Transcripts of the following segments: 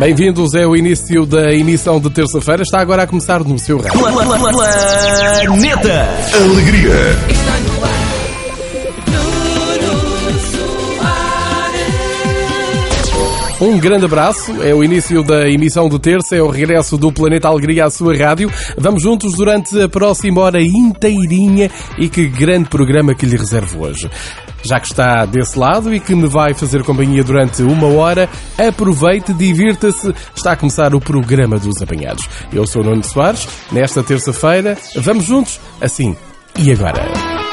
Bem-vindos, é o início da emissão de terça-feira. Está agora a começar no seu rádio. Planeta Alegria. Um grande abraço, é o início da emissão de terça, é o regresso do Planeta Alegria à sua rádio. Vamos juntos durante a próxima hora inteirinha e que grande programa que lhe reservo hoje. Já que está desse lado e que me vai fazer companhia durante uma hora, aproveite, divirta-se. Está a começar o programa dos apanhados. Eu sou o Nuno Soares. Nesta terça-feira, vamos juntos, assim e agora.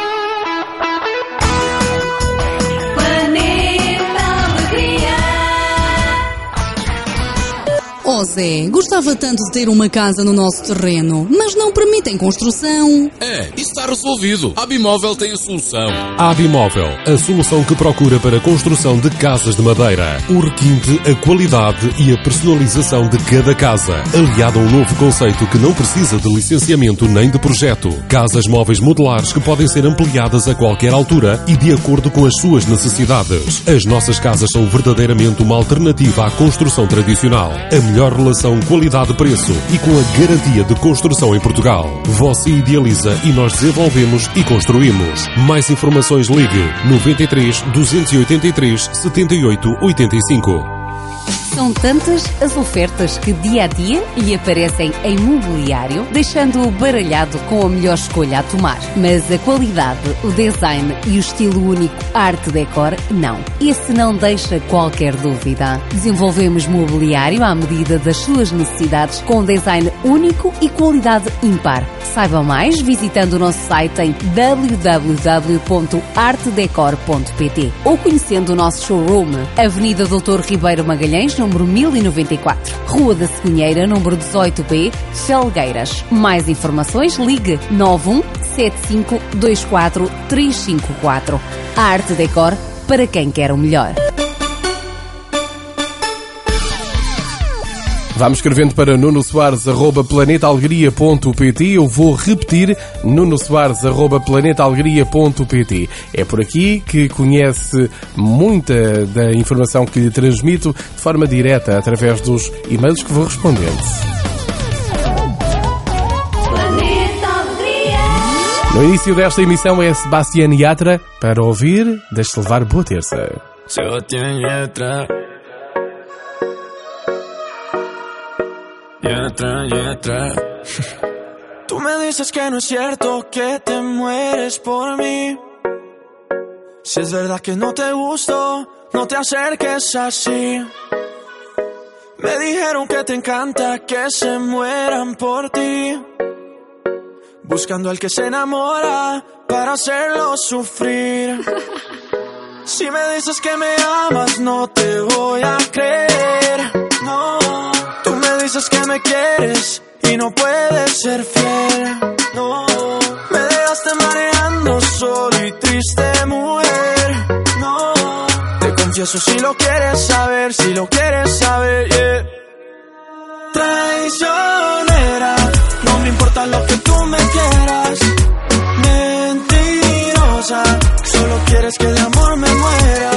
Zé, gostava tanto de ter uma casa no nosso terreno, mas não permitem construção. É, isso está resolvido. A Abimóvel tem a solução. A Abimóvel, a solução que procura para a construção de casas de madeira. O requinte, a qualidade e a personalização de cada casa. Aliado a um novo conceito que não precisa de licenciamento nem de projeto. Casas móveis modulares que podem ser ampliadas a qualquer altura e de acordo com as suas necessidades. As nossas casas são verdadeiramente uma alternativa à construção tradicional. A melhor relação qualidade-preço e com a garantia de construção em Portugal. Você idealiza e nós desenvolvemos e construímos. Mais informações ligue 93 283 78 85. São tantas as ofertas que dia a dia lhe aparecem em mobiliário, deixando-o baralhado com a melhor escolha a tomar. Mas a qualidade, o design e o estilo único Arte Decor, não. Esse não deixa qualquer dúvida. Desenvolvemos mobiliário à medida das suas necessidades com design único e qualidade impar. Saiba mais visitando o nosso site em www.artedecor.pt ou conhecendo o nosso showroom, Avenida Doutor Ribeiro Magalhães, número 1094, Rua da Cegunheira, número 18B, Felgueiras. Mais informações, ligue 91 75 24 354. A Arte Decor para quem quer o melhor. Vamos escrevendo para Nuno Soares, arroba planetaalegria.pt. Eu vou repetir, Nuno Soares, arroba planetaalegria.pt. É por aqui que conhece muita da informação que lhe transmito de forma direta através dos e-mails que vou respondendo. No início desta emissão é Sebastián Yatra. Para ouvir, deixe-se levar boa terça. Yatra. Yatra. Tú me dices que no es cierto que te mueres por mí. Si es verdad que no te gusto, no te acerques así. Me dijeron que te encanta que se mueran por ti. Buscando al que se enamora para hacerlo sufrir. Si me dices que me amas, no te voy a creer. Dices que me quieres y no puedes ser fiel. No, me dejaste mareando solo y triste, mujer. No, te confieso si lo quieres saber, si lo quieres saber, yeah. Traicionera, no me importa lo que tú me quieras. Mentirosa, solo quieres que de amor me muera.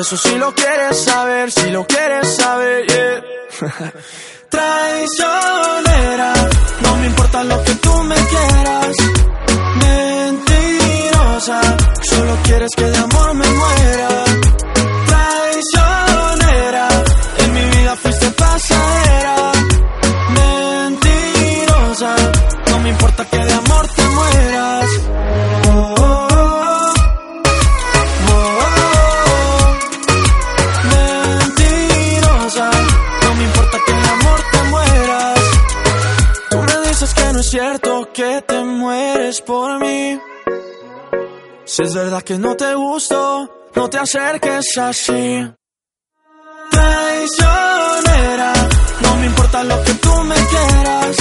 Confieso si lo quieres saber, si lo quieres saber, yeah. Traicionera, por mí. Si es verdad que no te gusto, no te acerques así. Traicionera, no me importa lo que tú me quieras.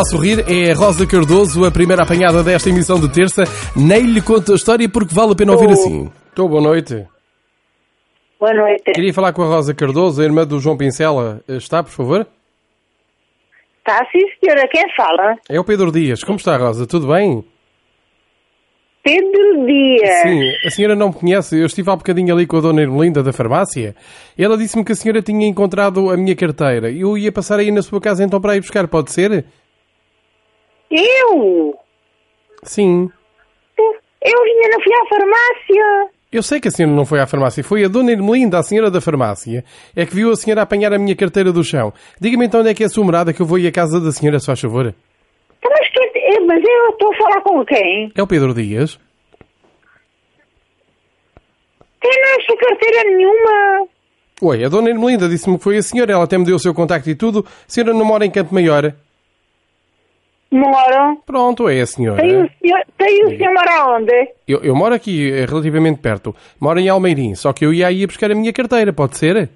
Lá sorrir, é a Rosa Cardoso, a primeira apanhada desta emissão de terça. Nem lhe conto a história porque vale a pena ouvir assim. Estou, boa noite. Boa noite. Queria falar com a Rosa Cardoso, a irmã do João Pincela. Está, por favor? Tá, sim, senhora. Quem fala? É o Pedro Dias. Como está, Rosa? Tudo bem? Pedro Dias. Sim, a senhora não me conhece. Eu estive há bocadinho ali com a dona Irmelinda da farmácia. Ela disse-me que a senhora tinha encontrado a minha carteira. Eu ia passar aí na sua casa então para ir buscar, pode ser? Eu? Sim. Eu ainda não fui à farmácia. Eu sei que a senhora não foi à farmácia. Foi a dona Irmelinda, a senhora da farmácia, é que viu a senhora apanhar a minha carteira do chão. Diga-me então onde é que é a sua morada que eu vou ir à casa da senhora, se faz favor. Então, Mas, que, eh, mas eu estou a falar com quem? É o Pedro Dias. Tem não acho carteira nenhuma. Oi, a dona Irmelinda disse-me que foi a senhora. Ela até me deu o seu contacto e tudo. A senhora não mora em Campo Maior? Moro. Pronto, é a senhora. Tem o senhor, tem o senhor mora onde? Eu, eu moro aqui, eh, relativamente perto. Moro em Almeirim, só que eu ia aí a buscar a minha carteira, pode ser?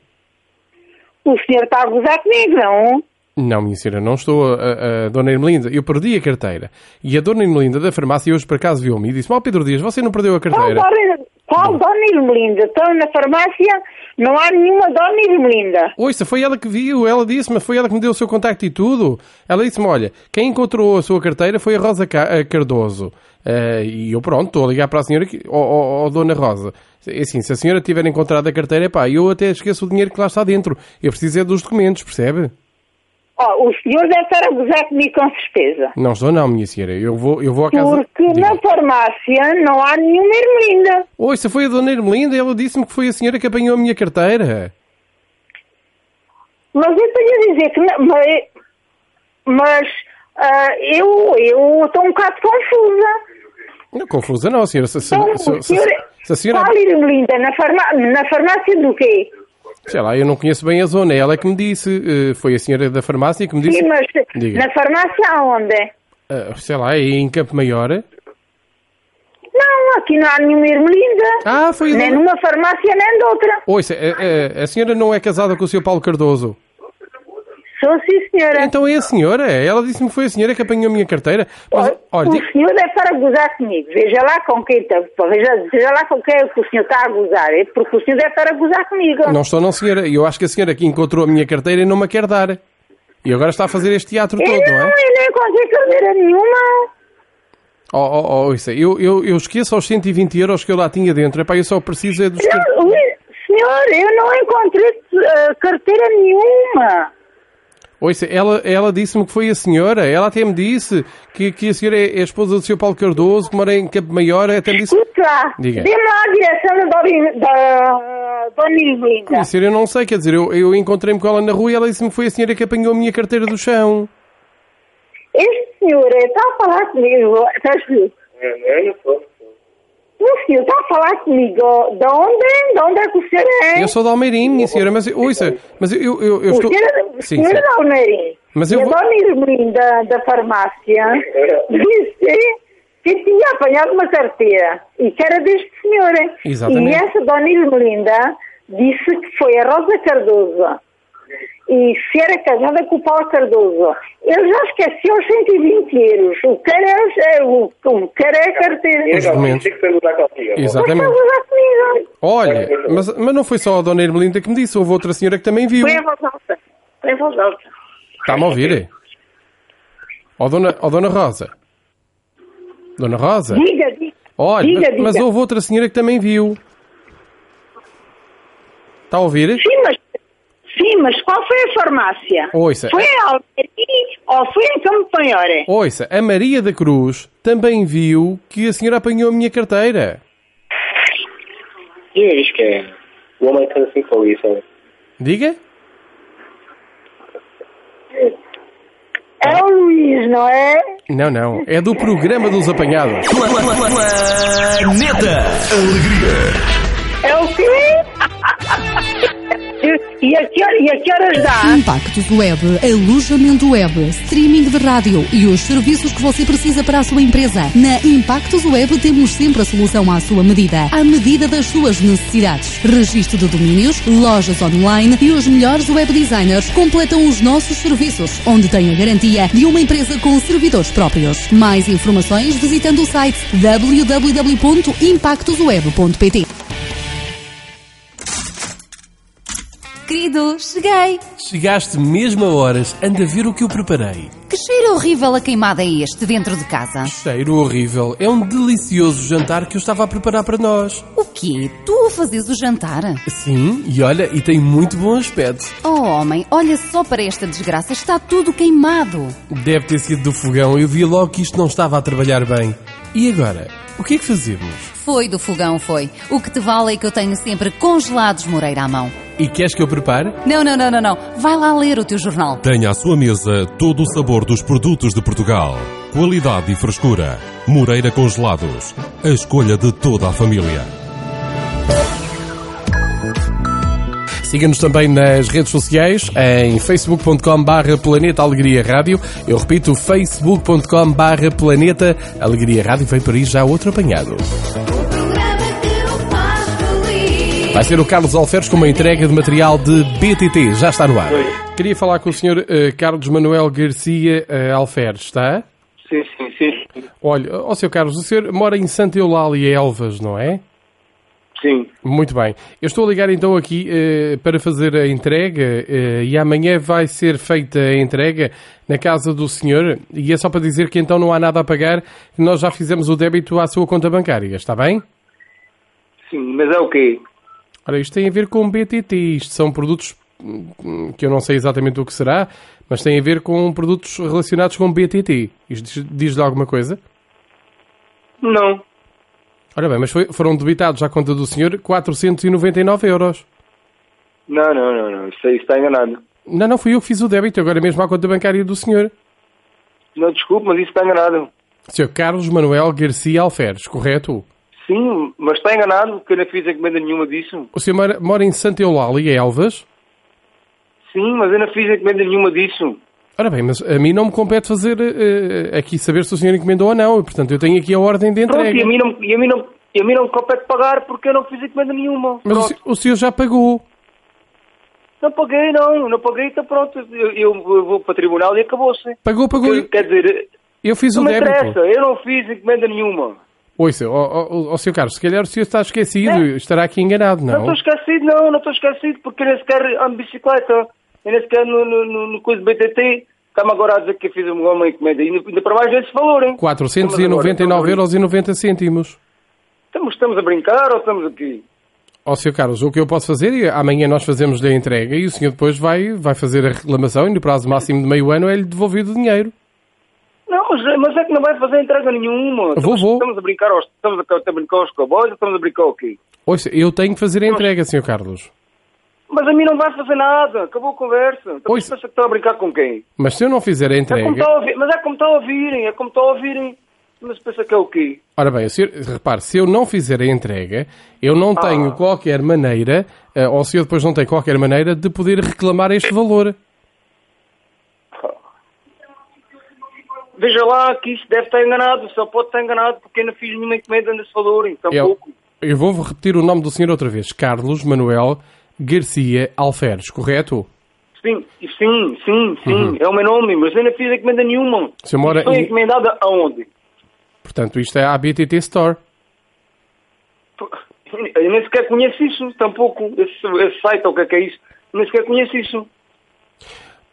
O senhor está a gozar comigo, não? Não, minha senhora, não estou a, a, Dona Irmelinda. Eu perdi a carteira. E a Dona Irmelinda da farmácia hoje por acaso viu-me e disse: Ó Pedro Dias, você não perdeu a Qual carteira? dona, qual dona Irmelinda? Estou na farmácia, não há nenhuma dona Irmelinda. Ouça, foi ela que viu, ela disse-me, foi ela que me deu o seu contacto e tudo. Ela disse-me: Olha, quem encontrou a sua carteira foi a Rosa eh, Cardoso. Eh, e eu, pronto, estou a ligar para a senhora, que, ó, ó, ó, Dona Rosa. É Assim, se a senhora tiver encontrado a carteira, pá, eu até esqueço o dinheiro que lá está dentro. Eu preciso é dos documentos, percebe? Ó, o senhor deve estar a gozar comigo com certeza. Não estou, não, minha senhora. Eu vou, eu vou à casa. Porque Diga. na farmácia não há nenhuma Irmelinda. Oi, se foi a Dona Irmelinda, ela disse-me que foi a senhora que apanhou a minha carteira. Mas eu tenho a dizer que. não- Mas, mas ah, eu eu estou um bocado confusa. Não, confusa não, senhora. Se, se, Então, se, se, senhor, se a senhora... qual Irmelinda? Na, farma, na farmácia do quê? Sei lá, eu não conheço bem a zona. Ela é que me disse. eh, Foi a senhora da farmácia que me disse. Sim, mas Diga. na farmácia aonde? Ah, sei lá, é em Campo Maior. Não, aqui não há nenhuma Irmelinda. Ah, foi Nem numa farmácia, nem de outra. Ouça, a, a- a senhora não é casada com o Sr. Paulo Cardoso? Sou sim, senhora. Então é a senhora. Ela disse-me que foi a senhora que apanhou a minha carteira. Mas, olha, o diga- senhor deve estar a gozar comigo. Veja lá com quem está. Veja, veja lá com quem é que o senhor está a gozar. É porque o senhor deve estar a gozar comigo. não estou não, senhora. Eu acho que a senhora que encontrou a minha carteira e não me quer dar. E agora está a fazer este teatro Eu todo, não não, é? eu nem encontrei carteira nenhuma. Oh, oh, oh, ouça, eu, eu, eu esqueço os 120 euros que eu lá tinha dentro. Epá, eu só preciso é dos... Não, senhor, eu não encontrei eh, carteira nenhuma. Ouça, ela, ela disse-me que foi a senhora. Ela até me disse que, que a senhora é a esposa do Sr. Paulo Cardoso, que mora em Campo Maior. Até me disse... Escuta Diga. dê-me lá a direção da Dona, da senhora, eu não sei, quer dizer, eu, eu encontrei-me com ela na rua e ela disse-me que foi a senhora que apanhou a minha carteira do chão. Este senhor eh, está a falar comigo. Estás a ver? O senhor está a falar comigo. De onde? De onde é que o senhor é? Eu sou de Almeirim, minha senhora, mas eu- ouça, mas eu, eu, eu, eu o estou... senhor, o Sim, senhor sim. é da Almeirim. Mas e eu a vou- dona Irmelinda da farmácia disse que tinha apanhado uma carteira e que era deste senhor. Exatamente. E essa dona Irmelinda disse que foi a Rosa Cardoso. E se era casada com o Paulo Cardoso. Ele já esqueceu os 120 euros. O cara é, é- o, o cara é a carteira. Os documentos. Exatamente. Olha, mas, mas não foi só a Dona Irmelinda que me disse, houve outra senhora que também viu. Põe a voz alta. Põe a voz alta. Está-me a ouvir? Ó Dona, ó Dona Rosa. Dona Rosa? Diga, diga. Olha, diga, mas, diga. mas houve outra senhora que também viu. Está a ouvir? Sim, mas, sim, mas qual foi a farmácia? Ouça. Foi a Almeri ou foi em Campo Maior? Ouça, a Maria da Cruz também viu que a senhora apanhou a minha carteira. Diz que é. O homem está assim com isso. Diga? É o Luís, não é? Não, não. É do programa dos apanhados. Planeta. É o quê? e, a que e a que horas dá? Impactos Web, alojamento web, streaming de rádio e os serviços que você precisa para a sua empresa. Na Impactos Web temos sempre a solução à sua medida, à medida das suas necessidades. Registro de domínios, lojas online e os melhores web designers completam os nossos serviços, onde tem a garantia de uma empresa com servidores próprios. Mais informações visitando o site www.impactosweb.pt. Querido, cheguei. Chegaste mesmo a horas. Anda a ver o que eu preparei. Que cheiro horrível a queimada é este dentro de casa? Cheiro horrível. É um delicioso jantar que eu estava a preparar para nós. O quê? Tu a fazes o jantar? Sim, e olha, e tem muito bom aspecto. Oh, homem, olha só para esta desgraça. Está tudo queimado. Deve ter sido do fogão. Eu vi logo que isto não estava a trabalhar bem. E agora? O que é que fazemos? Foi do fogão, foi. O que te vale é que eu tenho sempre congelados Moreira à mão. E queres que eu prepare? Não, não, não, não, não. Vai lá ler o teu jornal. Tenha à sua mesa todo o sabor dos produtos de Portugal. Qualidade e frescura. Moreira Congelados. A escolha de toda a família. Siga-nos também nas redes sociais, em facebook.com barra Planeta Alegria Rádio. Eu repito, facebook.com barra Planeta Alegria Rádio. Vem por aí já outro apanhado. Vai ser o Carlos Alferes com uma entrega de material de BTT. Já está no ar. Queria falar com o Sr. eh, Carlos Manuel Garcia eh, Alferes, está? Sim, sim, sim. Olha, ó Sr. Carlos, o senhor mora em Santa Eulália, Elvas, não é? Sim. Muito bem. Eu estou a ligar então aqui eh, para fazer a entrega e amanhã vai ser feita a entrega na casa do senhor e é só para dizer que então não há nada a pagar, nós já fizemos o débito à sua conta bancária, está bem? Sim, mas é o quê? Ora, isto tem a ver com BTT, isto são produtos hum, que eu não sei exatamente o que será, mas tem a ver com produtos relacionados com BTT. Isto diz- diz-lhe alguma coisa? Não. Ora bem, mas foi- foram debitados à conta do senhor 499 euros. Não, não, não, não. Isso aí está enganado. Não, não, fui eu que fiz o débito, agora mesmo à conta bancária do senhor. Não, desculpe, mas isso está enganado. Sr. Carlos Manuel Garcia Alferes, correto? Sim, mas está enganado, porque eu não fiz encomenda nenhuma disso. O senhor mora, em Santa Eulália, Elvas? Sim, mas eu não fiz encomenda nenhuma disso. Ora bem, mas a mim não me compete fazer eh, aqui saber se o senhor encomendou ou não. Portanto, eu tenho aqui a ordem de Pronto, entrega. e a mim não, e a mim não, e a mim não me compete pagar porque eu não fiz encomenda nenhuma. Mas o, Pronto. se- o senhor já pagou. Não paguei, não. Não paguei, então pronto. Eu, eu vou para o tribunal e acabou-se. Pagou, pagou. Quer, dizer, Eu fiz não o me débito. interessa. Eu não fiz encomenda nenhuma. Ouça, ó, ó, ó, Sr. Carlos, se calhar o senhor está esquecido, estará aqui enganado, Não não? estou esquecido, não. Não estou esquecido porque eu nem sequer ando bicicleta. Eu nem sequer no, no, no, no BTT. Está-me agora a dizer que fiz uma encomenda. E ainda para mais esse valor, hein? 499 euros e 90 cêntimos. Estamos, estamos a brincar ou estamos aqui? Ó, Sr. Carlos, o que eu posso fazer é amanhã nós fazemos a entrega e o senhor depois vai, vai fazer a reclamação e no prazo máximo de meio ano é-lhe devolvido o dinheiro. Não, mas, é que não vai fazer entrega nenhuma. Vou, estamos, vou. estamos a brincar aos, estamos a, brincar aos cowboys ou estamos a brincar o quê? Ouça, eu tenho que fazer a entrega, Sr. Carlos. Mas a mim não vai fazer nada. Acabou a conversa. Pois. pensa que estão a brincar com quem? Mas se eu não fizer a É entrega... está a ouvir, mas é como está a ouvirem, é como está a ouvirem. Mas pensa que é o quê? Ora bem, senhor, repare, se eu não fizer a entrega, eu não Ah. tenho qualquer maneira, eh, ou o senhor depois não tem qualquer maneira de poder reclamar este valor. Veja lá que isso deve estar enganado, só pode estar enganado porque eu não fiz nenhuma encomenda nesse valor, então Eu, pouco. eu vou repetir o nome do senhor outra vez. Carlos Manuel Garcia Alferes, correto? Sim, sim, sim, sim, Uhum. é o meu nome, mas eu não fiz encomenda nenhuma. Senhor mora Foi em- encomendada aonde? Portanto, isto é a BTT Store. Eu nem sequer conheço isso, tampouco, esse, esse site ou o que é que é isso, nem sequer conheço isso.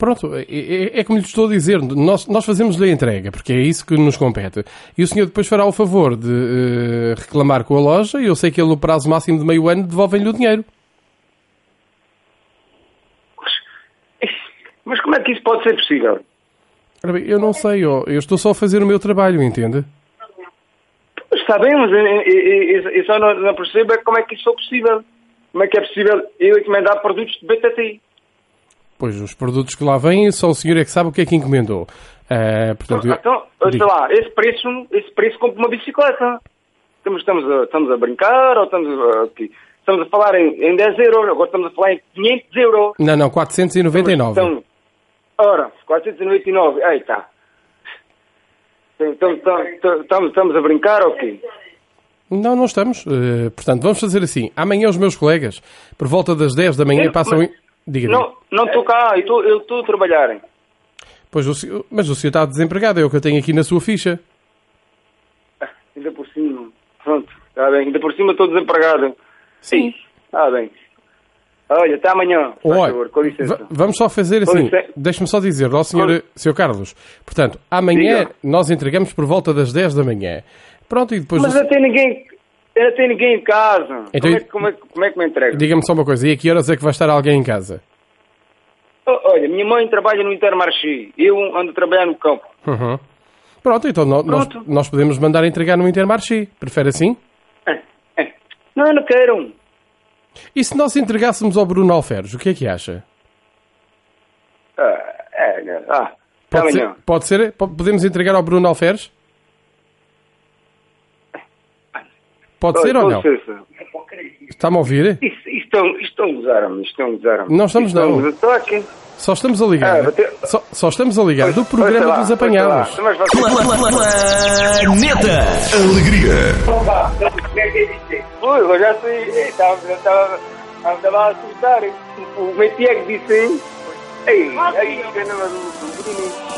Pronto, é, é- é como lhe estou a dizer, nós, nós fazemos-lhe a entrega, porque é isso que nos compete. E o senhor depois fará o favor de eh, reclamar com a loja e eu sei que ele no prazo máximo de meio ano devolvem-lhe o dinheiro. Mas como é que isso pode ser possível? Bem, eu não sei, eu estou só a fazer o meu trabalho, entende? Está bem, mas eu, eu- eu- eu só não, não percebo é como é que isso é possível. Como é que é possível eu encomendar produtos de BTT? Pois, os produtos que lá vêm, só o senhor é que sabe o que é que encomendou. Ah, portanto, eu- Então, sei diga. lá, esse preço, esse preço compra uma bicicleta. Estamos, estamos, a, estamos a brincar ou estamos a, aqui? estamos a falar em, em 10 euros, agora estamos a falar em 500 euros. Não, não, 499. Então, ora, 499, eita. Então, então, então, estamos, estamos a brincar ou quê? Não, não estamos. Eh, portanto, vamos fazer assim. Amanhã os meus colegas, por volta das 10 da manhã, Eu- passam... mas- Diga. Não, não estou cá, eu estou- a trabalhar. Pois o mas o senhor está desempregado, é o que eu tenho aqui na sua ficha. Ainda por cima. Pronto, está bem. Ainda por cima estou desempregado. Sim. Está bem. Olha, até amanhã. Olha, favor, com licença. va- vamos só fazer assim. Deixe-me só dizer ao senhor, senhor Carlos. Portanto, amanhã Diga. nós entregamos por volta das 10 da manhã. Pronto, e depois... Mas o- tem ninguém. Eu não tenho ninguém em casa. Então- como, é, que- como, é, como é que me entrega? Diga-me só uma coisa. E a que horas é que vai estar alguém em casa? Oh, olha, minha mãe trabalha no Intermarché. Eu ando a trabalhar no campo. Uhum. Pronto, então nó- nós, Pronto. nós podemos mandar entregar no Intermarché. Prefere assim? Não, eu não quero. E se nós entregássemos ao Bruno Alferes, o que é que acha? Ah, é, né? ah, Pode ser, amanhã. pode ser? Po- Podemos entregar ao Bruno Alferes? Pode Olha, ser ou com não? Está-me a ouvir? Isto, estão, estão a isto estão a. Não estamos, não. Estou aqui. Só estamos a ligar. Ah, ter- só, só estamos a ligar do programa lá, lá. Mas vocês- Planeta. Alegria. Ui, eu já sei. Estava, estava, estava a assustar. O que disse, hein? Ei, aí, que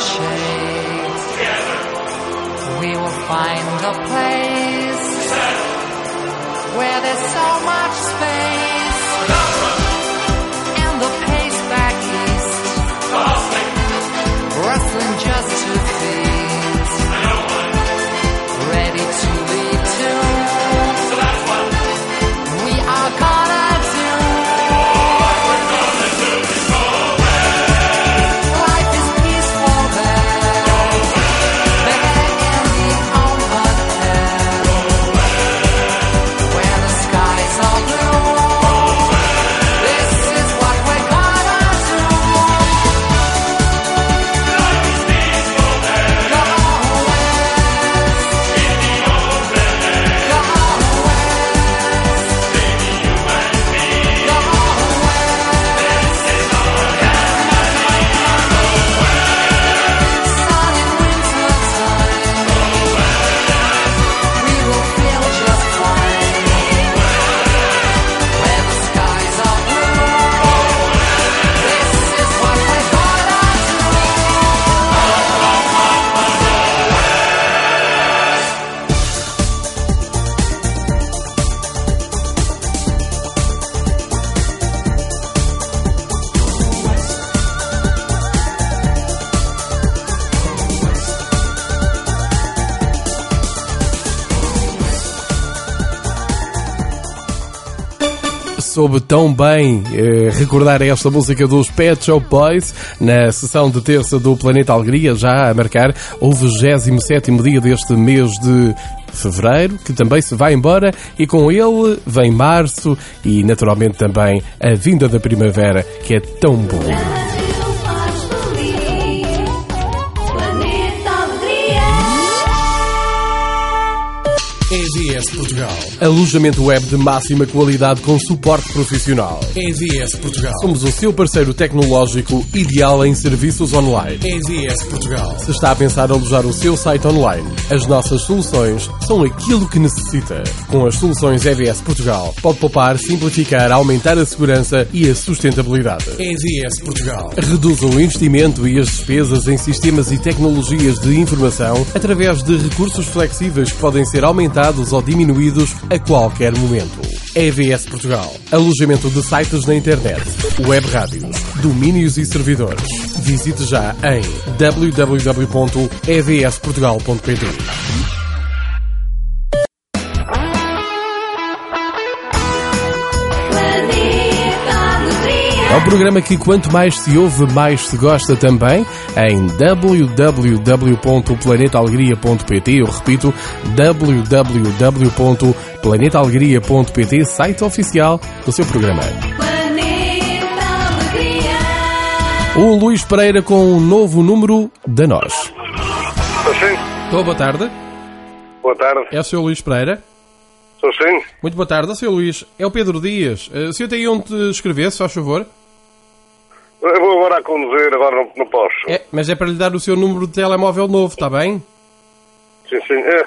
shades. We will find a place where there's so much space. Soube tão bem eh, recordar esta música dos Pet Shop Boys na sessão de terça do Planeta Alegria, já a marcar o 27 dia deste mês de fevereiro, que também se vai embora, e com ele vem março e naturalmente também a vinda da primavera, que é tão bom. EVS Portugal. Alojamento web de máxima qualidade com suporte profissional. EVS Portugal. Somos o seu parceiro tecnológico ideal em serviços online. EVS Portugal. Se está a pensar alojar o seu site online, as nossas soluções são aquilo que necessita. Com as soluções EVS Portugal, pode poupar, simplificar, aumentar a segurança e a sustentabilidade. EVS Portugal. Reduza o investimento e as despesas em sistemas e tecnologias de informação através de recursos flexíveis que podem ser aumentados ou diminuídos a qualquer momento. EVS Portugal. Alojamento de sites na internet, web rádios, domínios e servidores. Visite já em www.evsportugal.pt. É um programa que quanto mais se ouve, mais se gosta também em www.planetaalegria.pt. Eu repito, www.planetaalegria.pt, site oficial do seu programa. Planeta Alegria. O Luís Pereira com um novo número da nós. Estou sim. Estou, boa tarde. Boa tarde. É o Sr. Luís Pereira. Estou sim. Muito boa tarde, Sr. Luís. É o Pedro Dias. Eh, O senhor tem onde escrever, se faz favor? Eu vou agora a conduzir, agora não, não posso. É, mas é para lhe dar o seu número de telemóvel novo, está bem? Sim, sim. É.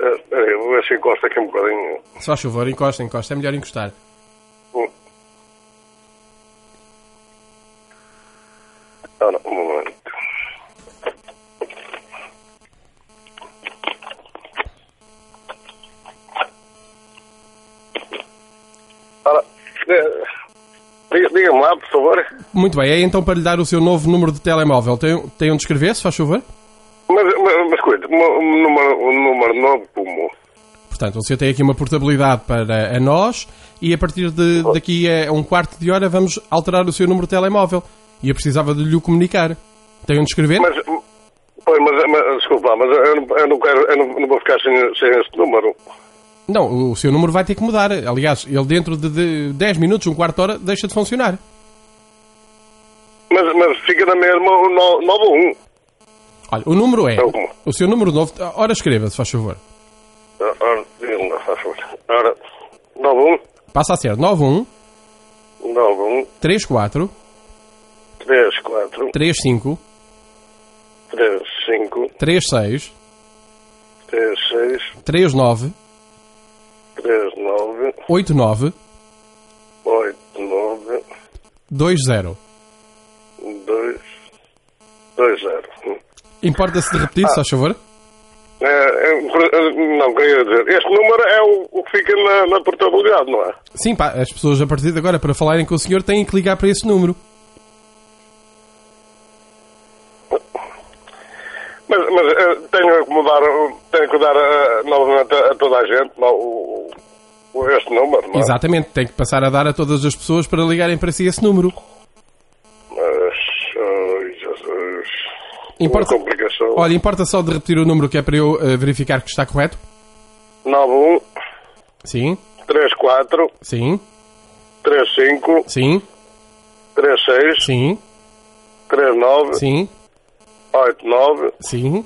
É, peraí, vou ver se encosta aqui um bocadinho. Faz favor, encosta, encosta. É melhor encostar. Hum. Ora, um momento. Ora, diga- diga-me lá, por favor. Muito bem, é então para lhe dar o seu novo número de telemóvel. Tem, tem onde escrever, se faz favor? Mas, mas, mas cuide, um, número, um número novo como? Portanto, o senhor tem aqui uma portabilidade para a nós e a partir de daqui a um quarto de hora vamos alterar o seu número de telemóvel. E eu precisava de lhe o comunicar. Tem onde escrever? Mas, pois, mas, mas desculpa, mas eu não, eu não quero, eu não, não vou ficar sem, sem este número. Não, o seu número vai ter que mudar. Aliás, ele dentro de, de 10 minutos, um quarto de hora, deixa de funcionar. Mas, mas fica na mesma o no- 91. Olha, o número é. Então, O seu número novo. Ora, escreva, se faz favor. Ora, diga-me faz favor. Ora, 91, Passa a ser 91 91, 34 34, 35 35, 36 36, 39 39, 89 89, 20. 2, 20. Hum. Importa-se de repetir, se faz favor? É, é, não, queria dizer, este número é o, o que fica na, na portabilidade, não é? Sim, pá, as pessoas a partir de agora, para falarem com o senhor, têm que ligar para esse número. Mas, mas eh, tenho que mudar, tenho que dar eh, novamente a, a toda a gente não, o, o- este número, não é? Exatamente, tem que passar a dar a todas as pessoas para ligarem para si esse número. Mas, ai, Jesus. Importa-. Olha, importa só de repetir o número que é para eu eh, verificar que está correto? 91 Sim, 34 sim, 35 sim, 36 sim, 39 sim, 89 sim.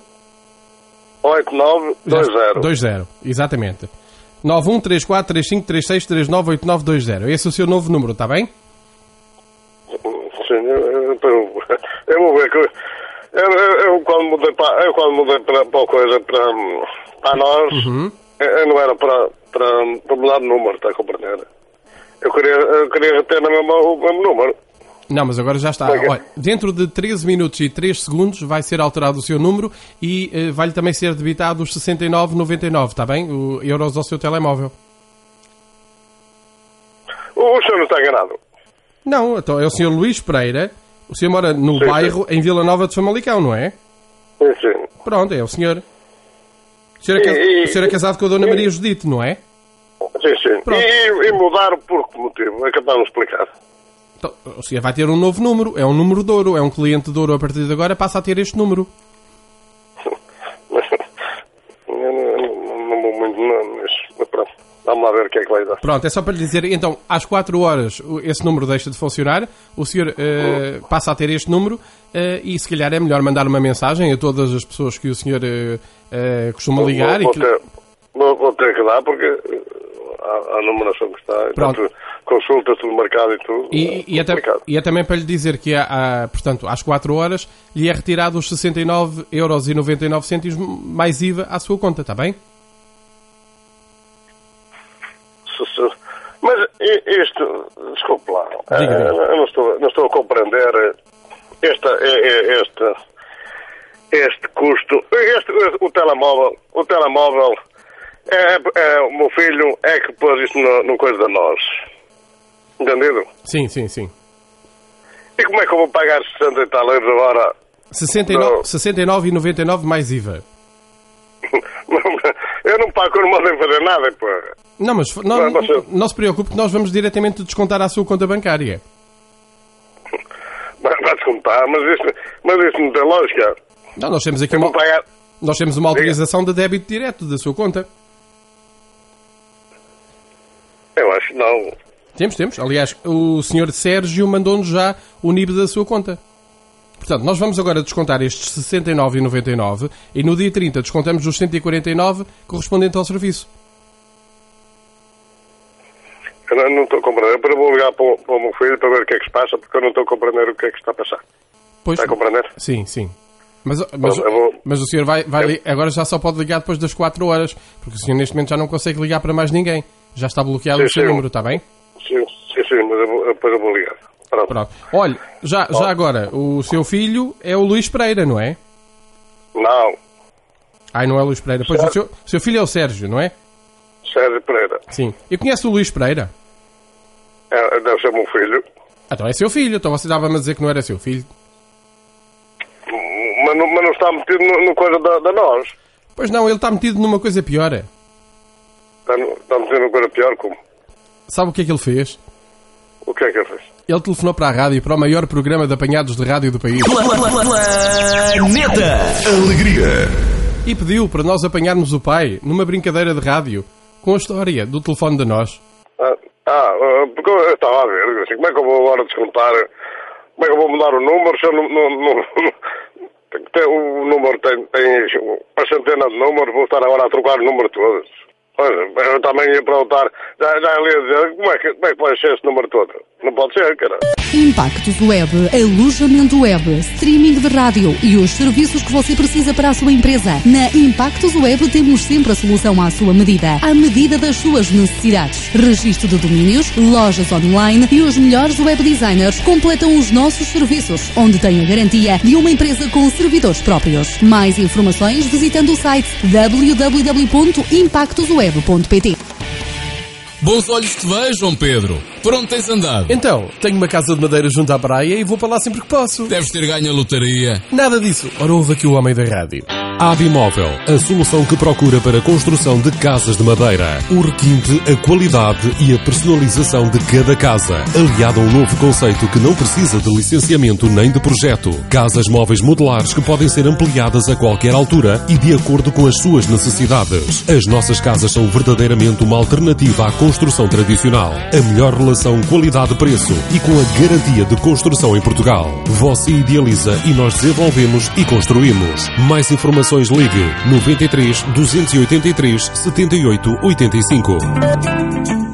89 20. 20, exatamente. 91343536398920. Esse é o seu novo número, está bem? Sim, eu, eu, vou ver que eu, eu, eu quando mudei para eu quando mudei para, para a coisa para, para nós Uhum. eu, eu não era para, para, para mudar de número, está a compreender? Eu queria, eu queria ter na mesma, o mesmo número. Não, mas agora já está. É que? Olha, dentro de 13 minutos e 3 segundos vai ser alterado o seu número e eh, vai-lhe também ser debitado os 69,99, está bem? O, euros ao seu telemóvel. O, o senhor não está enganado. Não, então é o senhor Luís Pereira. O senhor mora no Sim, bairro em Vila Nova de Famalicão, não é? Sim, sim. Pronto, é o senhor. O senhor é, cas- E- e- o senhor é casado com a Dona Maria Judite, não é? Sim, sim. Pronto. E, e mudar por que motivo? É capaz de me explicar. Então, o senhor vai ter um novo número. É um número de ouro. É um cliente de ouro a partir de agora. Passa a ter este número. Não, vou muito não, mas, pronto. Vamos lá ver o que é que vai dar. Pronto, é só para lhe dizer, então, às 4 horas esse número deixa de funcionar, o senhor eh, passa a ter este número eh, e se calhar é melhor mandar uma mensagem a todas as pessoas que o senhor eh, costuma ligar vou, e que... ter, vou, vou ter que dar porque há a numeração que está. Pronto. Portanto, consulta, tudo marcado e tudo. E, e, é tam- complicado. e é também para lhe dizer que, há, há, portanto, às 4 horas lhe é retirado os 69,99€ mais IVA à sua conta, está bem? Mas isto, desculpe lá, eh, eu não estou, não estou a compreender esta, eh, este, custo. Este, o telemóvel, o telemóvel, é, é- o meu filho é que pôs isso no, no coisa da nós. Entendido? Sim, sim, sim. E como é que eu vou pagar 60 e tal euros agora? 69 Não. 69,99 mais IVA. Eu não pago, não mandei fazer nada, pô. Não, mas não, Não, você- não se preocupe que nós vamos diretamente descontar à sua conta bancária. Vai descontar, mas isso, mas isso não tem lógica. Não, nós temos aqui Eu uma, pagar. nós temos uma autorização de débito direto da sua conta. Eu acho que não. Temos, temos. Aliás, o senhor Sérgio mandou-nos já o NIB da sua conta. Portanto, nós vamos agora descontar estes 69,99 e no dia 30 descontamos os 149 correspondente ao serviço. Eu não, não estou a compreender. Eu vou ligar para o, para o meu filho para ver o que é que se passa, porque eu não estou a compreender o que é que está a passar. Pois, Está a compreender? Sim, sim. Mas, mas, Eu vou- mas o senhor vai, vai li- agora já só pode ligar depois das 4 horas, porque o senhor neste momento já não consegue ligar para mais ninguém. Já está bloqueado Sim, o seu sim. número, está bem? Sim, sim, sim mas vou ligar. Pronto. Pronto. Olha, já, já agora, o seu filho é o Luís Pereira, não é? Não, Ai, não é o Luís Pereira. Pois o seu, seu filho é o Sérgio, não é? Sérgio Pereira. Sim. Eu conheço o Luís Pereira. É, deve ser meu filho. Então é seu filho. Então você estava-me a dizer que não era seu filho. Mas não, mas não está metido no, no coisa da, da nós. Pois não, ele está metido numa coisa pior. Está, no- está metido no coisa pior como. Sabe o que é que ele fez? O que é que ele fez? Ele telefonou para a rádio, para o maior programa de apanhados de rádio do país. Planeta. Alegria. E pediu para nós apanharmos o pai numa brincadeira de rádio com a história do telefone de nós. Ah, ah, ah, porque eu estava a ver, assim, como é que eu vou agora descontar? Como é que eu vou mudar o número se eu não. não, não- tem que ter- o número tem, tem uma centena de números, vou estar agora a trocar o número todos. Olha, eu também ia perguntar, já, já ia dizer, como é, que, como é que vai ser esse número todo? Não pode ser, cara. Impactos Web, alojamento web, streaming de rádio e os serviços que você precisa para a sua empresa. Na Impactos Web temos sempre a solução à sua medida, à medida das suas necessidades. Registro de domínios, lojas online e os melhores web designers completam os nossos serviços, onde tem a garantia de uma empresa com servidores próprios. Mais informações visitando o site Bons olhos te vejam, Pedro. Por onde tens andado? Então, tenho uma casa de madeira junto à praia e vou para lá sempre que posso. Deves ter ganho a lotaria. Nada disso. Ora, ouve aqui o homem da rádio. Abimóvel, a solução que procura para a construção de casas de madeira. O requinte, a qualidade e a personalização de cada casa. Aliado a um novo conceito que não precisa de licenciamento nem de projeto. Casas móveis modulares que podem ser ampliadas a qualquer altura e de acordo com as suas necessidades. As nossas casas são verdadeiramente uma alternativa à construção tradicional. A melhor relação qualidade-preço e com a garantia de construção em Portugal. Você idealiza e nós desenvolvemos e construímos. Mais informações ligue 93 283 78 85.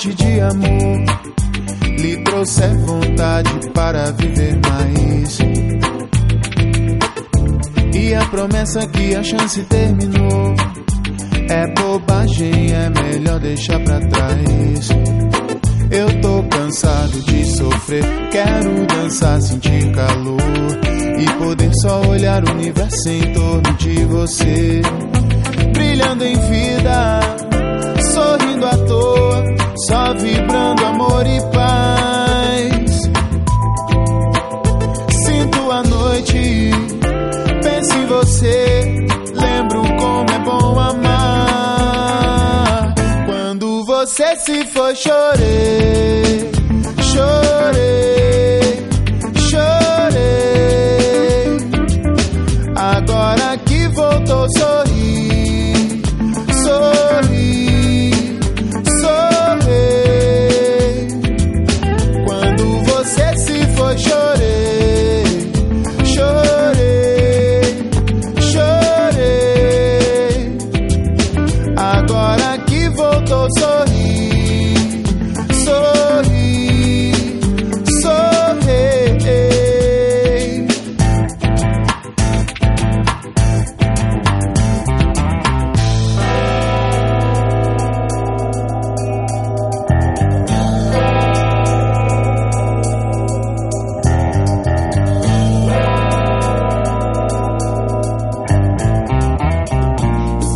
Noite de amor. Lhe trouxer vontade para viver mais. E a promessa que a chance terminou. É bobagem, é melhor deixar pra trás. Eu tô cansado de sofrer, quero dançar, sentir calor. E poder só olhar o universo em torno de você, brilhando em vida só vibrando amor e paz. Sinto a noite, penso em você, lembro como é bom amar. Quando você se foi, chorei,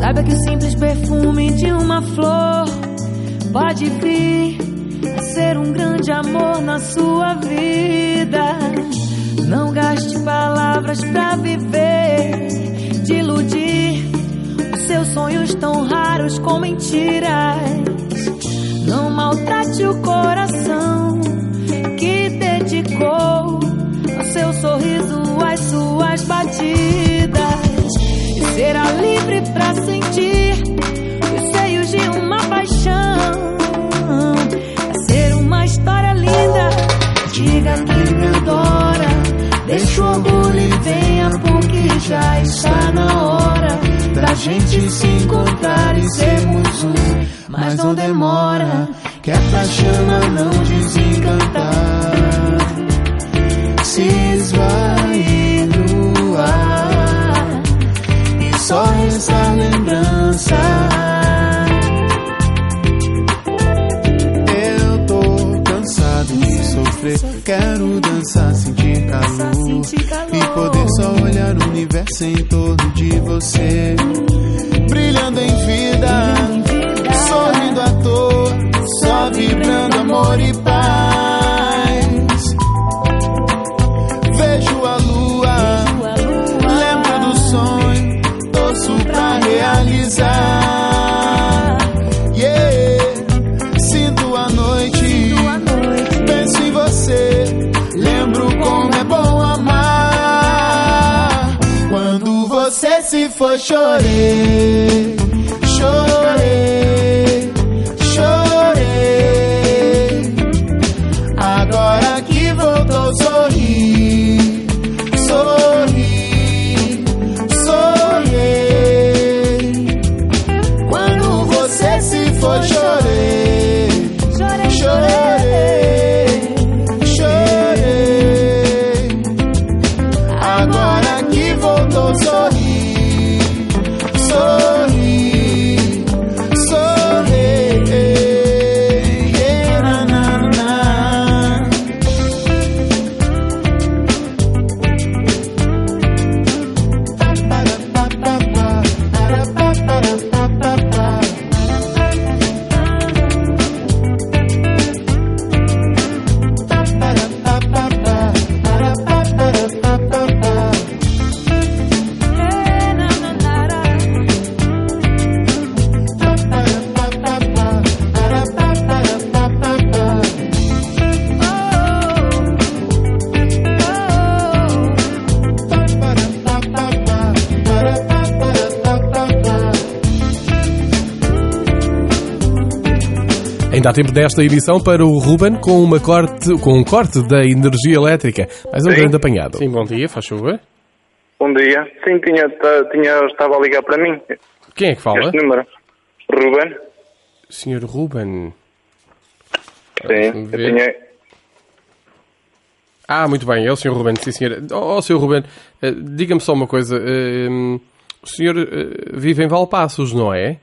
Saiba que o simples perfume de uma flor pode vir a ser um grande amor na sua vida. Não gaste palavras pra viver, de iludir os seus sonhos tão raros com mentiras. Não maltrate o coração que dedicou ao seu sorriso, às suas batidas. E será livre pra Que me adora. Deixa o orgulho e venha, porque já está na hora da gente se encontrar e sermos um. Mas não demora, que essa chama não desencantar. Se esvai no ar e só essa lembrança. Sofrer. Quero dançar, sentir calor. E poder só olhar o universo em torno de você. Brilhando em vida, sorrindo à toa. Só vibrando amor e paz. Chorei, chorei, Ainda há tempo desta edição para o Ruben com, uma corte, com um corte da energia elétrica. Mais um Sim. grande apanhado. Sim, bom dia, faz favor. Bom dia. Sim, tinha, tinha, estava a ligar para mim. Quem é que fala? Este número. Ruben. Senhor Ruben. Sim, eu tinha. Ah, muito bem, é o Sr. Ruben, sim senhor. Oh, oh Sr. Ruben, eh, diga-me só uma coisa. eh, o senhor eh, vive em Valpassos, não é?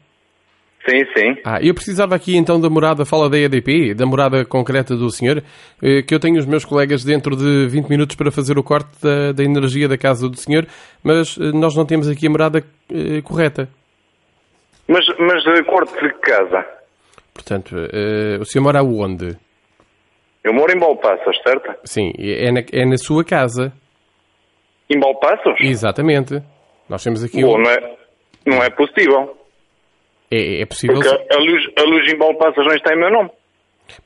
Sim, sim. Ah, eu precisava aqui então da morada, fala da EDP, da morada concreta do senhor, eh, que eu tenho os meus colegas dentro de 20 minutos para fazer o corte da, da energia da casa do senhor, mas eh, nós não temos aqui a morada eh, correta. Mas, mas de corte de casa. Portanto, eh, o senhor mora aonde? Eu moro em Balpaços, certo? Sim, é na, é na sua casa. Em Balpaços? Exatamente. Nós temos aqui Bom, um... não é, não é possível. É, é possível. Porque a luz, a luz em Balpaços não está em meu nome.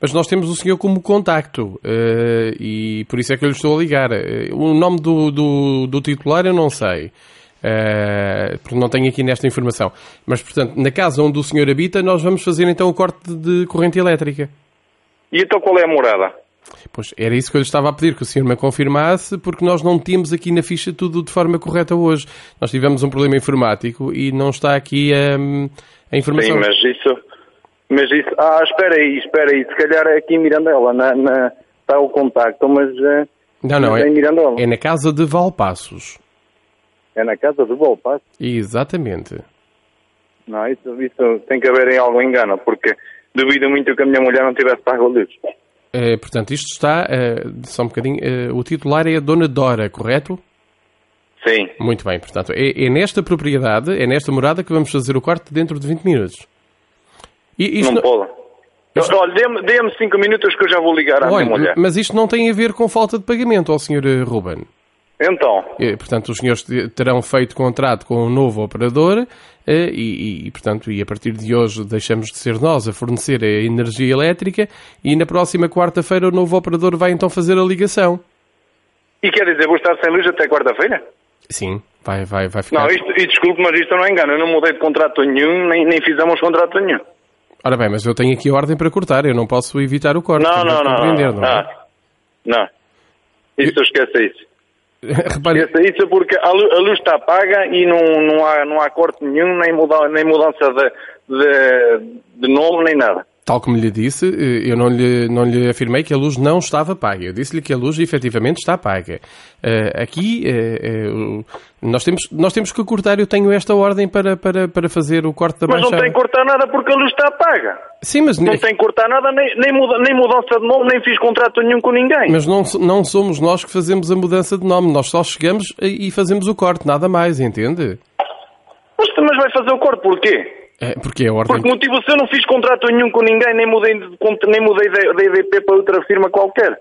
Mas nós temos o senhor como contacto eh, e por isso é que eu lhe estou a ligar. Eh, o nome do, do, do titular eu não sei, eh, porque não tenho aqui nesta informação. Mas, portanto, na casa onde o senhor habita, nós vamos fazer então o corte de corrente elétrica. E então qual é a morada? Pois era isso que eu lhe estava a pedir, que o senhor me confirmasse, porque nós não temos aqui na ficha tudo de forma correta hoje. Nós tivemos um problema informático e não está aqui hum, a informação. Sim, mas isso. Mas isso. Ah, espera aí, espera aí. Se calhar é aqui em Mirandela, na, na, está o contacto, mas. eh, Não, não, mas é, em Mirandela. é na casa de Valpassos. É na casa do Balpaços. Exatamente. Não, isso, isso tem que haver em algum engano, porque duvido muito que a minha mulher não tivesse pago a Eh, portanto, isto está, eh, só um bocadinho, eh, o titular é a Dona Dora, correto? Sim. Muito bem, portanto, é, é nesta propriedade, é nesta morada que vamos fazer o corte dentro de 20 minutos. E isto não pode. Olha, dê-me dê-me cinco minutos que eu já vou ligar à Olha, minha mulher. mas isto não tem a ver com falta de pagamento ao Sr. Ruben. Então, Eh, Portanto, os senhores te- terão feito contrato com um novo operador eh, e, e, portanto, e a partir de hoje deixamos de ser nós a fornecer a energia elétrica e na próxima quarta-feira o novo operador vai então fazer a ligação. e quer dizer, vou estar sem luz até quarta-feira? Sim, vai, vai, vai ficar. Não, isto, e desculpe, mas isto não é engano. Eu não mudei de contrato nenhum, nem, nem fizemos contrato nenhum. Ora bem, mas eu tenho aqui a ordem para cortar, eu não posso evitar o corte. Não, não, não. compreender, Não, não é? Ah, não. Isso esqueça isso. Repare, Esqueça isso porque a luz, está paga e não, não, há, não há corte nenhum, nem, muda, nem mudança de, de, de nome, nem nada. Tal como lhe disse, eh, eu não lhe, não lhe afirmei que a luz não estava paga. Eu disse-lhe que a luz efetivamente está paga. Eh, aqui, eh, o- nós, temos, nós temos que cortar, eu tenho esta ordem para, para, para fazer o corte da Mas não tem que cortar nada porque a luz está paga. Sim, mas, Não tem que cortar nada, nem, nem, muda, nem mudança de nome, nem fiz contrato nenhum com ninguém. mas não, não somos nós que fazemos a mudança de nome. Nós só chegamos e e fazemos o corte, nada mais, entende? Mas, mas vai fazer o corte porquê? É, porque é a ordem... Por que motivo se eu não fiz contrato nenhum com ninguém, nem mudei, de, nem mudei da da EDP para outra firma qualquer?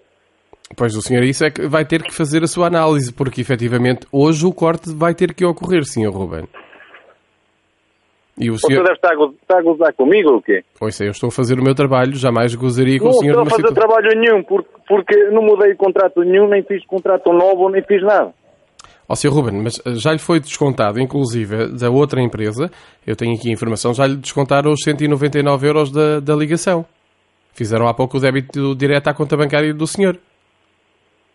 Pois o senhor isso é que vai ter que fazer a sua análise, porque efetivamente hoje o corte vai ter que ocorrer, senhor Ruben. E o Você senhor... deve estar a, gozar comigo ou quê? Ouça, eu estou a fazer o meu trabalho, jamais gozaria com Não o senhor estou a fazer situação... trabalho nenhum, porque, porque não mudei contrato nenhum, nem fiz contrato novo, nem fiz nada. Ó Sr. Ruben, mas eh, já lhe foi descontado, inclusive, da outra empresa, eu tenho aqui a informação, já lhe descontaram os 199 euros da, da ligação. Fizeram há pouco o débito direto à conta bancária do senhor.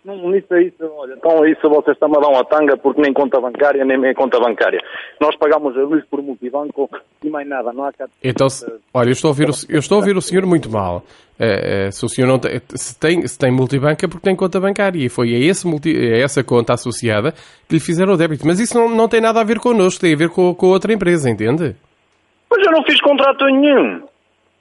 Não, isso é isso, olha, então isso vocês estão a dar uma tanga porque nem conta bancária, nem minha conta bancária. Nós pagamos a luz por multibanco e mais nada, não há cá. Então, se- olha, eu estou a ouvir o, eu estou a ouvir o senhor muito mal. Eh, eh, se o senhor não tem, se tem, se tem multibanco é porque tem conta bancária e foi a, esse multi, a essa conta associada que lhe fizeram o débito. Mas isso não, não tem nada a ver connosco, tem a ver com, com outra empresa, entende? Mas eu não fiz contrato nenhum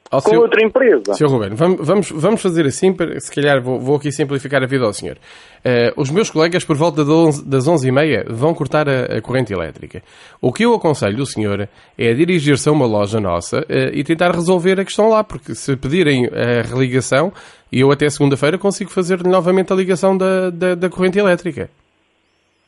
Com outra empresa. Sr. Ruben, vamos, vamos, fazer assim, para- se calhar vou, vou aqui simplificar a vida ao senhor. Eh, os meus colegas, por volta de 11 das 11h30, vão cortar a, a corrente elétrica. O que eu aconselho o senhor é dirigir-se a uma loja nossa eh, e tentar resolver a questão lá, porque se pedirem a religação, eu até segunda-feira consigo fazer novamente a ligação da, da, da corrente elétrica.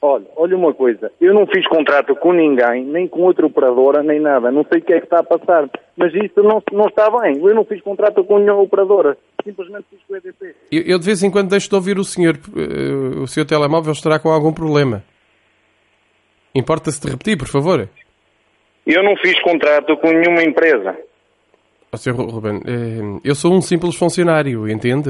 Olha, olha uma coisa, eu não fiz contrato com ninguém, nem com outra operadora, nem nada. Não sei o que é que está a passar, mas isso não, não está bem. Eu não fiz contrato com nenhuma operadora, simplesmente fiz com o EDP. Eu, eu de vez em quando deixo de ouvir o senhor. eh, o seu telemóvel estará com algum problema. Importa-se de repetir, por favor? Eu não fiz contrato com nenhuma empresa. Ó, Sr. Ru- Ruben, eh, eu sou um simples funcionário, entende?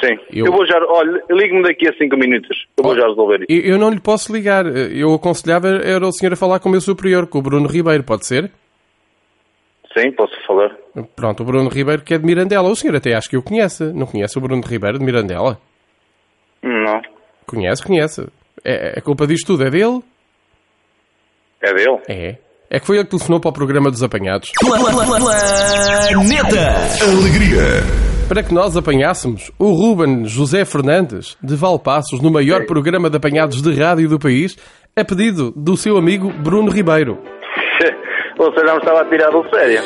Sim. Eu- Eu, vou já, olha, ligue-me daqui a cinco minutos. Eu vou já resolver isso. Eu, não lhe posso ligar. Eu aconselhava era o senhor a falar com o meu superior, com o Bruno Ribeiro, pode ser? Sim, posso falar. Pronto, o Bruno Ribeiro que é de Mirandela. O senhor até acho que eu conhece. Não conhece o Bruno Ribeiro de Mirandela? Não. Conhece, conhece. É, a culpa disto tudo é dele? É dele? É. É que foi ele que telefonou para o programa dos apanhados. Planeta. Alegria. Para que nós apanhássemos o Ruben José Fernandes de Valpassos no maior programa de apanhados de rádio do país, a pedido do seu amigo Bruno Ribeiro. Você não estava a tirar do sério.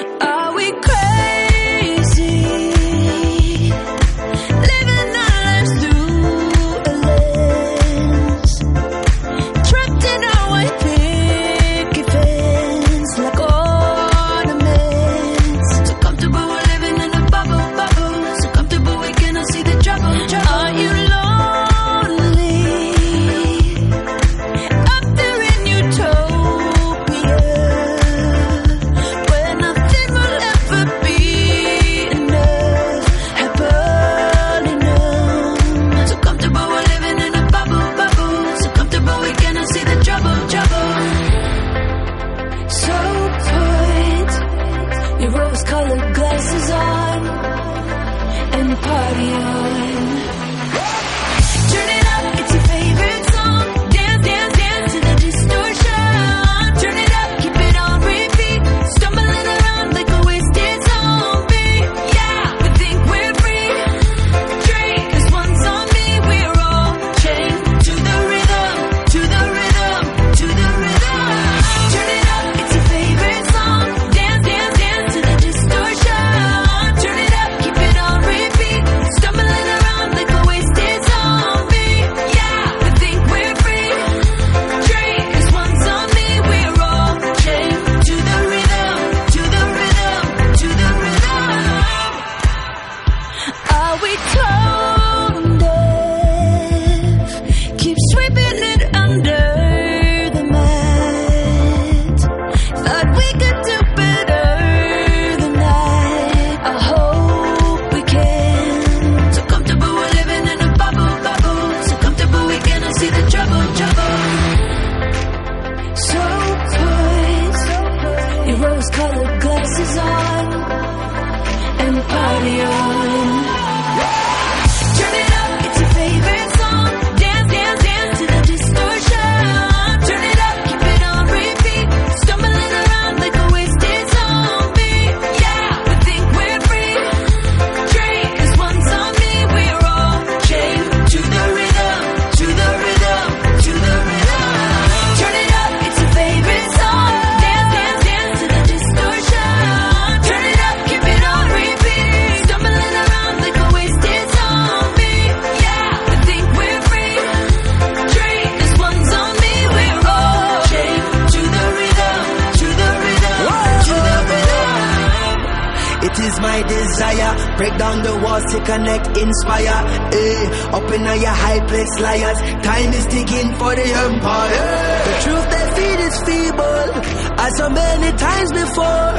As so many times before.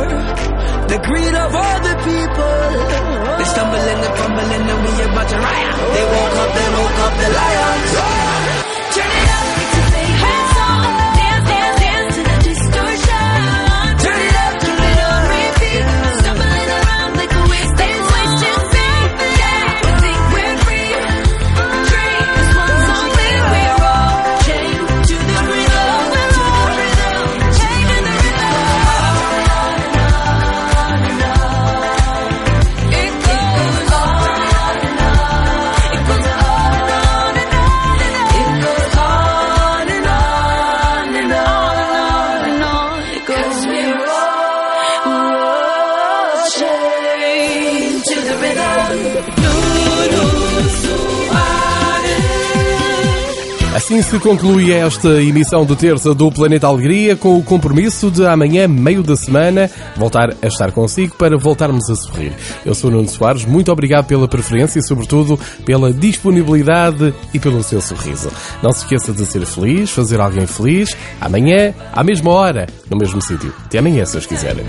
The greed of other people. They stumble and they fumble and then we about to riot. They woke up, they woke up the lions. Assim se conclui esta emissão de terça do Planeta Alegria com o compromisso de amanhã, meio da semana, voltar a estar consigo para voltarmos a sorrir. Eu sou Nuno Soares, muito obrigado pela preferência e, sobretudo, pela disponibilidade e pelo seu sorriso. Não se esqueça de ser feliz, fazer alguém feliz, amanhã, à mesma hora, no mesmo sítio. Até amanhã, se os quiserem.